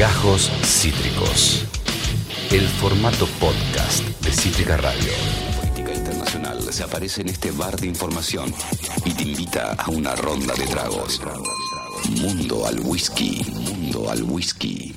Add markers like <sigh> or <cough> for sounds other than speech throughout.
Gajos Cítricos. El formato podcast de Cítrica Radio. Política Internacional se aparece en este bar de información y te invita a una ronda de tragos. Mundo al whisky. Mundo al whisky.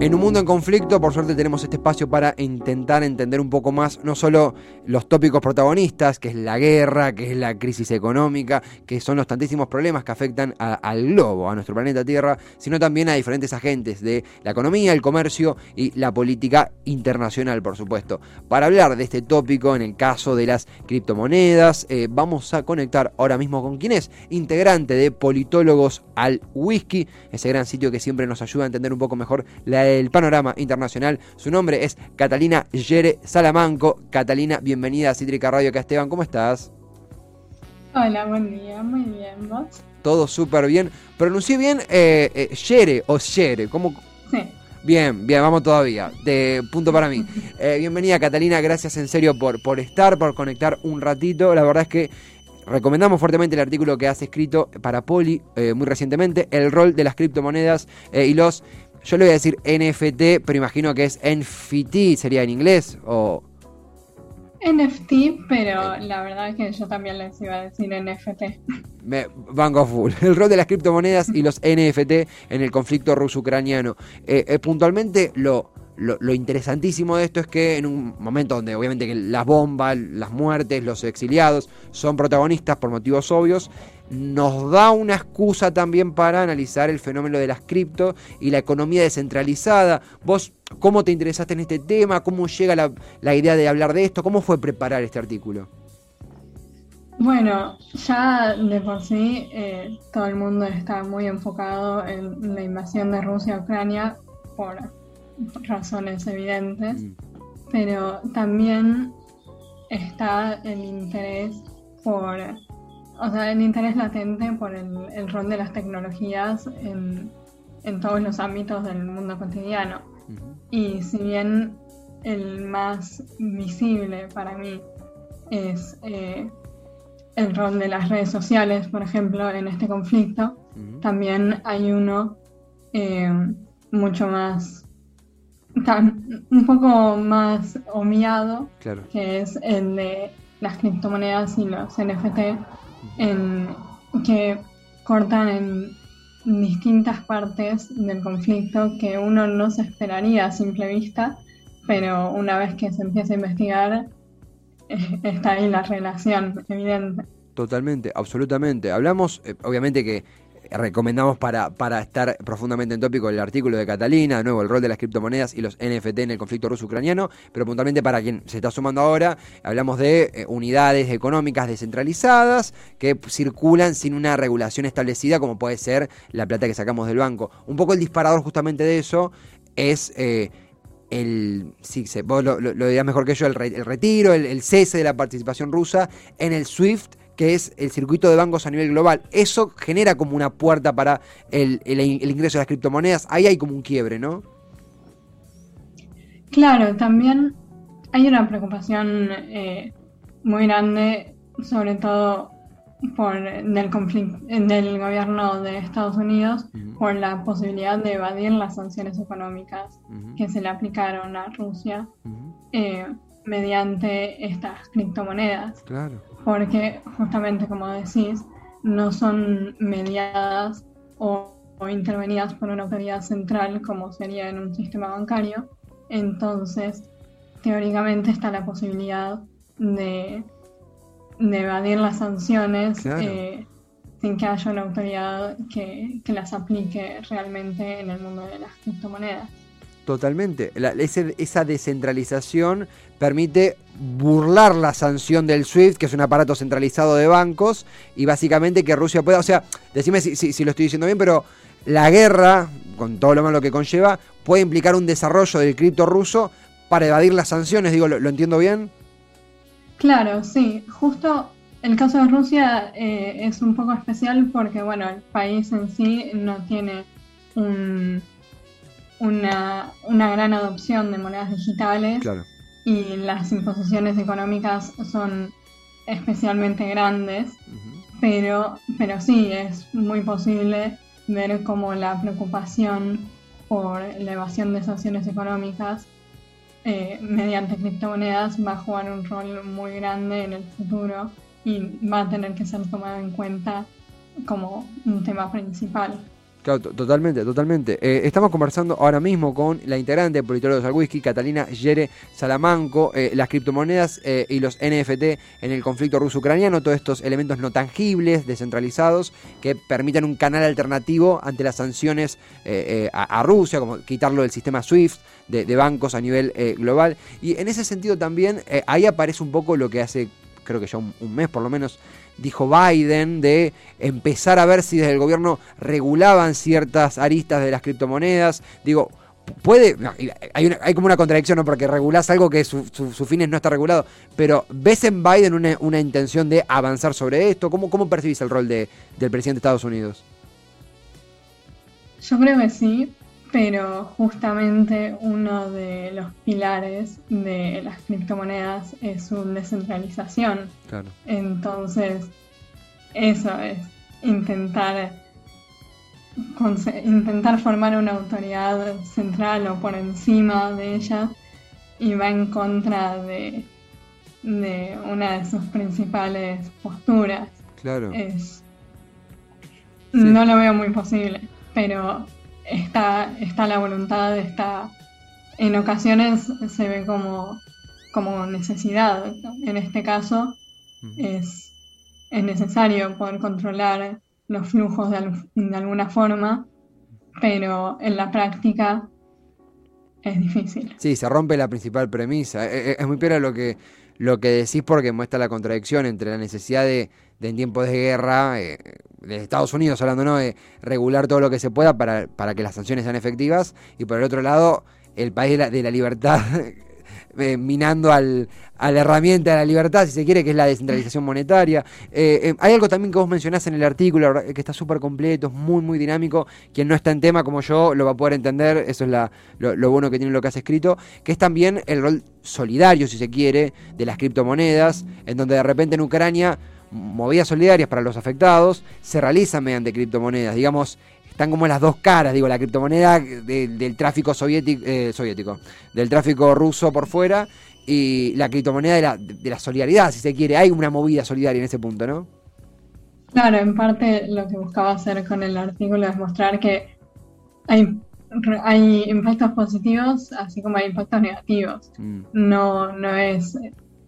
En un mundo en conflicto, por suerte tenemos este espacio para intentar entender un poco más no solo los tópicos protagonistas, que es la guerra, que es la crisis económica, que son los tantísimos problemas que afectan al globo, a nuestro planeta Tierra, sino también a diferentes agentes de la economía, el comercio y la política internacional, por supuesto. Para hablar de este tópico, en el caso de las criptomonedas, eh, vamos a conectar ahora mismo con quien es integrante de Politólogos al Whisky, ese gran sitio que siempre nos ayuda a entender un poco mejor la el panorama internacional. Su nombre es Catalina Yere Salamanco. Catalina, bienvenida a Cítrica Radio acá Esteban, ¿cómo estás? Hola, buen día, muy bien, ¿vos? Todo súper bien. Pronuncié bien eh, eh, Yere o Yere, ¿cómo? Sí. Bien, bien, vamos todavía. De punto para mí. <laughs> Eh, bienvenida Catalina, gracias en serio por, por estar, por conectar un ratito. La verdad es que recomendamos fuertemente el artículo que has escrito para Poli muy recientemente, el rol de las criptomonedas y los yo le voy a decir NFT, pero imagino que es NFT, sería en inglés o... NFT, pero la verdad es que yo también les iba a decir NFT. Me, banco full. <laughs> El rol de las criptomonedas y los NFT en el conflicto ruso-ucraniano. Eh, eh, puntualmente, lo, lo, interesantísimo de esto es que en un momento donde obviamente que las bombas, las muertes, los exiliados son protagonistas por motivos obvios, nos da una excusa también para analizar el fenómeno de las cripto y la economía descentralizada. Vos, ¿cómo te interesaste en este tema? ¿Cómo llega la, idea de hablar de esto? ¿Cómo fue preparar este artículo? Bueno, ya de por sí eh, todo el mundo está muy enfocado en la invasión de Rusia a Ucrania por razones evidentes, mm. pero también está el interés por o sea, el interés latente por el, rol de las tecnologías en, todos los ámbitos del mundo cotidiano. Y si bien el más visible para mí es eh, el rol de las redes sociales, por ejemplo, en este conflicto, también hay uno eh, mucho más, un poco más humillado, que es el de las criptomonedas y los NFT, en, que cortan en distintas partes del conflicto que uno no se esperaría a simple vista, pero una vez que se empieza a investigar, eh, está ahí la relación evidente. Totalmente, absolutamente. Hablamos, eh, obviamente que recomendamos para, para estar profundamente en tópico el artículo de Catalina, de nuevo el rol de las criptomonedas y los NFT en el conflicto ruso-ucraniano, pero puntualmente para quien se está sumando ahora, hablamos de eh, unidades económicas descentralizadas que circulan sin una regulación establecida como puede ser la plata que sacamos del banco. Un poco el disparador justamente de eso es... Eh, el, sí, vos lo, lo, dirás mejor que yo, el, retiro, el cese de la participación rusa en el SWIFT que es el circuito de bancos a nivel global. Eso genera como una puerta para el, ingreso de las criptomonedas. Ahí hay como un quiebre, ¿no? Claro, también hay una preocupación eh, muy grande, sobre todo por del conflicto del gobierno de Estados Unidos por la posibilidad de evadir las sanciones económicas que se le aplicaron a Rusia eh, mediante estas criptomonedas. Claro porque justamente como decís, no son mediadas o, intervenidas por una autoridad central como sería en un sistema bancario, entonces teóricamente está la posibilidad de, evadir las sanciones eh, sin que haya una autoridad que, las aplique realmente en el mundo de las criptomonedas. Totalmente. esa descentralización permite burlar la sanción del SWIFT, que es un aparato centralizado de bancos, y básicamente que Rusia pueda, o sea, decime si, lo estoy diciendo bien, pero la guerra, con todo lo malo que conlleva, puede implicar un desarrollo del cripto ruso para evadir las sanciones, digo, ¿lo, entiendo bien? Claro, sí, justo el caso de Rusia eh, es un poco especial porque, bueno, el país en sí no tiene un una, gran adopción de monedas digitales y las imposiciones económicas son especialmente grandes, pero, pero sí, es muy posible ver cómo la preocupación por la evasión de sanciones económicas eh, mediante criptomonedas va a jugar un rol muy grande en el futuro y va a tener que ser tomado en cuenta como un tema principal. Claro, totalmente, totalmente. Eh, estamos conversando ahora mismo con la integrante de Politólogos al Whisky, Catalina Yere Salamanco, eh, las criptomonedas eh, y los NFT en el conflicto ruso-ucraniano, todos estos elementos no tangibles, descentralizados, que permitan un canal alternativo ante las sanciones a, Rusia, como quitarlo del sistema SWIFT, de, bancos a nivel global. Y en ese sentido también, ahí aparece un poco lo que hace, creo que ya un mes por lo menos, dijo Biden, de empezar a ver si desde el gobierno regulaban ciertas aristas de las criptomonedas. Digo, puede, hay, como una contradicción, ¿no? Porque regulás algo que su, su, fines no está regulado, pero ¿ves en Biden una, intención de avanzar sobre esto? ¿Cómo, cómo percibís el rol de, del presidente de Estados Unidos? Yo creo que sí, pero justamente uno de los pilares de las criptomonedas es su descentralización. Entonces, eso es intentar intentar formar una autoridad central o por encima de ella y va en contra de, de una de sus principales posturas. Claro. No lo veo muy posible, pero está, está la voluntad, está, en ocasiones se ve como, como necesidad. En este caso es, es, necesario poder controlar los flujos de, alguna forma, pero en la práctica es difícil. Sí, se rompe la principal premisa. Es, e, es muy peor lo que, lo que decís porque muestra la contradicción entre la necesidad de, de en tiempos de guerra, eh, de Estados Unidos hablando, ¿no? De regular todo lo que se pueda para, para que las sanciones sean efectivas, y por el otro lado, el país de la, de la libertad <laughs> eh, minando al, a la herramienta de la libertad, si se quiere, que es la descentralización monetaria. Eh, hay algo también que vos mencionás en el artículo, que está súper completo, es muy, muy dinámico. Quien no está en tema como yo lo va a poder entender, eso es la, lo, bueno que tiene lo que has escrito, que es también el rol solidario, si se quiere, de las criptomonedas, en donde de repente en Ucrania movidas solidarias para los afectados se realizan mediante criptomonedas. Digamos, están como las dos caras, digo, la criptomoneda del tráfico soviético, eh, soviético, del tráfico ruso por fuera y la criptomoneda de la, de la solidaridad, si se quiere. Hay una movida solidaria en ese punto, ¿no? Claro, en parte lo que buscaba hacer con el artículo es mostrar que hay, hay impactos positivos, así como hay impactos negativos. Mm. No, no es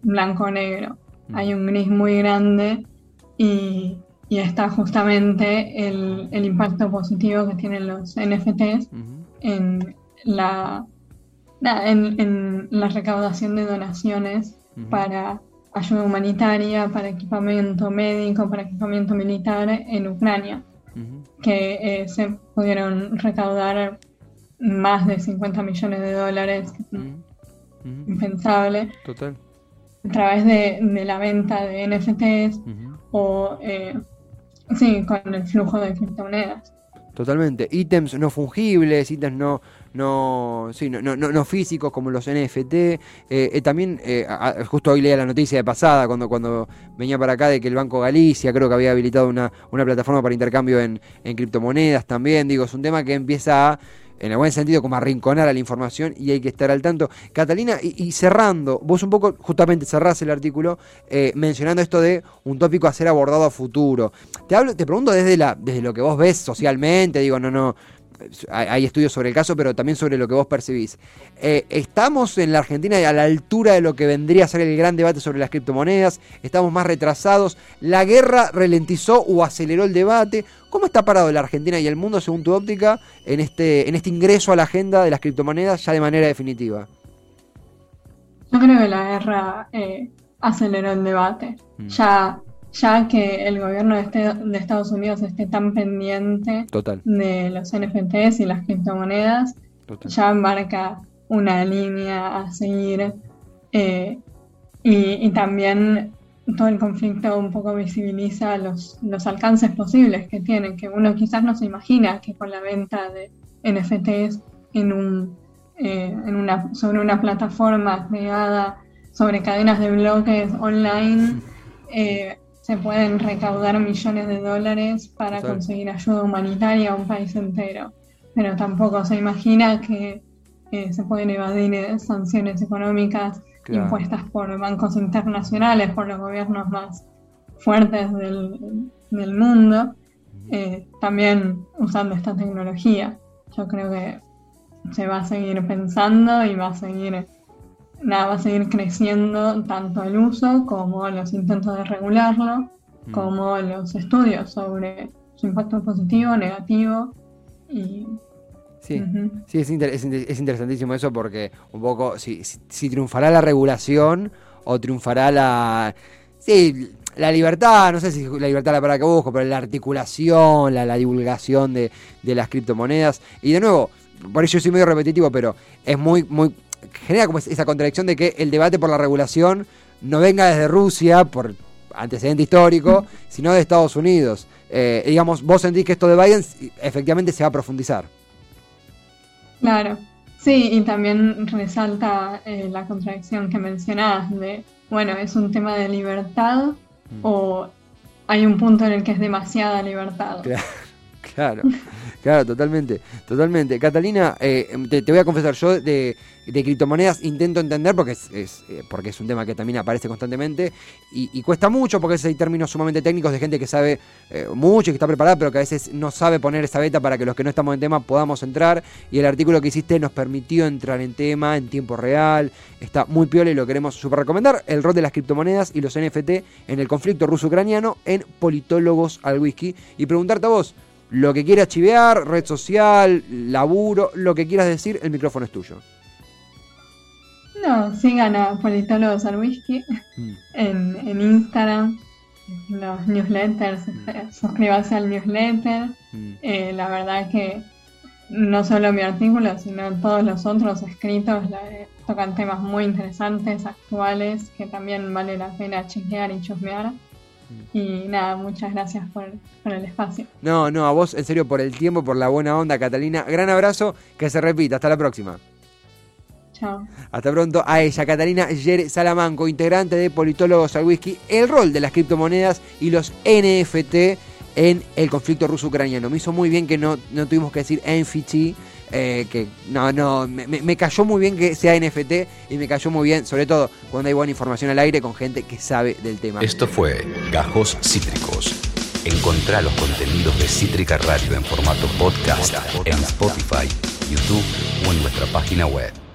blanco o negro. Mm. hay un gris muy grande y, está justamente el, impacto positivo que tienen los NFTs en, la, en, la recaudación de donaciones para ayuda humanitaria, para equipamiento médico, para equipamiento militar en Ucrania, que eh, se pudieron recaudar más de 50 millones de dólares, impensable. Total. a través de, la venta de NFTs o eh, sí, con el flujo de criptomonedas. Totalmente. Ítems no fungibles, ítems no, no, sí, no, no, no, físicos como los NFT. Eh, eh, también, justo hoy leía la noticia de pasada, cuando, cuando venía para acá, de que el Banco Galicia creo que había habilitado una, una plataforma para intercambio en, en criptomonedas también. Digo, es un tema que empieza a en el buen sentido, como arrinconar a la información y hay que estar al tanto. Catalina, y, cerrando, vos un poco justamente cerrás el artículo eh, mencionando esto de un tópico a ser abordado a futuro. Te hablo, te pregunto desde la, desde lo que vos ves socialmente, digo, no, no, hay estudios sobre el caso, pero también sobre lo que vos percibís. Eh, ¿Estamos en la Argentina a la altura de lo que vendría a ser el gran debate sobre las criptomonedas? ¿Estamos más retrasados? ¿La guerra ralentizó o aceleró el debate? ¿Cómo está parado la Argentina y el mundo, según tu óptica, en este, en este ingreso a la agenda de las criptomonedas ya de manera definitiva? Yo creo que la guerra eh, aceleró el debate. Mm. Ya ya que el gobierno de, este, de Estados Unidos esté tan pendiente de los NFTs y las criptomonedas, ya marca una línea a seguir eh, y, también todo el conflicto un poco visibiliza los, los alcances posibles que tienen, que uno quizás no se imagina que con la venta de NFTs en un, eh, en una, sobre una plataforma creada sobre cadenas de bloques online, eh, se pueden recaudar millones de dólares para conseguir ayuda humanitaria a un país entero. Pero tampoco se imagina que eh, se pueden evadir eh, sanciones económicas Claro. impuestas por bancos internacionales, por los gobiernos más fuertes del, del mundo, eh, también usando esta tecnología. Yo creo que se va a seguir pensando y va a seguir, nada, va a seguir creciendo tanto el uso como los intentos de regularlo, Mm. como los estudios sobre su impacto positivo, negativo y Sí. Sí, es, inter- es inter- es interesantísimo eso porque un poco si, si- si triunfará la regulación o triunfará la... Sí, la libertad, no sé si la libertad es la palabra que busco, pero la articulación, la, la divulgación de, de las criptomonedas. Y de nuevo, por eso yo soy medio repetitivo, pero es muy, muy... genera como es- esa contradicción de que el debate por la regulación no venga desde Rusia, por antecedente histórico, sino de Estados Unidos. Eh, digamos, vos sentís que esto de Biden efectivamente se va a profundizar. Claro, sí, y también resalta eh, la contradicción que mencionabas de, bueno, es un tema de libertad o hay un punto en el que es demasiada libertad. Claro, <laughs> claro, claro, totalmente, totalmente. Catalina, eh, te, voy a confesar, yo de, criptomonedas intento entender porque es, es, eh, porque es un tema que también aparece constantemente y, cuesta mucho porque hay términos sumamente técnicos de gente que sabe eh, mucho y que está preparada, pero que a veces no sabe poner esa beta para que los que no estamos en tema podamos entrar. Y el artículo que hiciste nos permitió entrar en tema en tiempo real. Está muy piola y lo queremos super recomendar. El rol de las criptomonedas y los NFT en el conflicto ruso-ucraniano en Politólogos al Whisky. Y preguntarte a vos, lo que quieras chivear, red social, laburo, lo que quieras decir, el micrófono es tuyo. No, sigan a Politólogos al Whisky Mm. en, en Instagram, los newsletters, eh, suscríbanse al newsletter. Mm. Eh, la verdad que no solo mi artículo, sino todos los otros escritos la- eh, tocan temas muy interesantes, actuales, que también vale la pena chequear y chusmear. Y nada, muchas gracias por, por el espacio. No, no, a vos en serio por el tiempo, por la buena onda, Catalina. Gran abrazo, que se repita. Hasta la próxima. Chao. Hasta pronto a ella, Catalina Yere Salamanco, integrante de Politólogos al Whisky, el rol de las criptomonedas y los NFT en el conflicto ruso-ucraniano. Me hizo muy bien que no, no tuvimos que decir NFT, eh, que no, no, me, cayó muy bien que sea NFT y me cayó muy bien, sobre todo cuando hay buena información al aire con gente que sabe del tema. Esto fue Gajos Cítricos. Encontrá los contenidos de Cítrica Radio en formato podcast en Spotify, YouTube o en nuestra página web.